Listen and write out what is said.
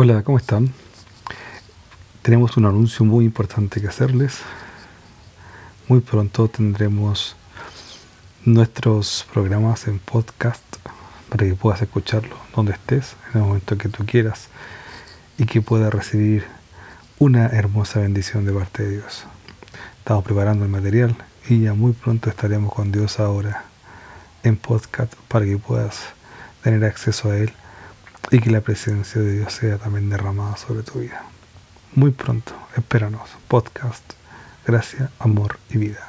Hola, ¿cómo están? Tenemos un anuncio muy importante que hacerles. Muy pronto tendremos nuestros programas en podcast para que puedas escucharlo donde estés, en el momento que tú quieras y que puedas recibir una hermosa bendición de parte de Dios. Estamos preparando el material y ya muy pronto estaremos con Dios ahora en podcast para que puedas tener acceso a Él y que la presencia de Dios sea también derramada sobre tu vida. Muy pronto, espéranos, podcast, gracia, amor y vida.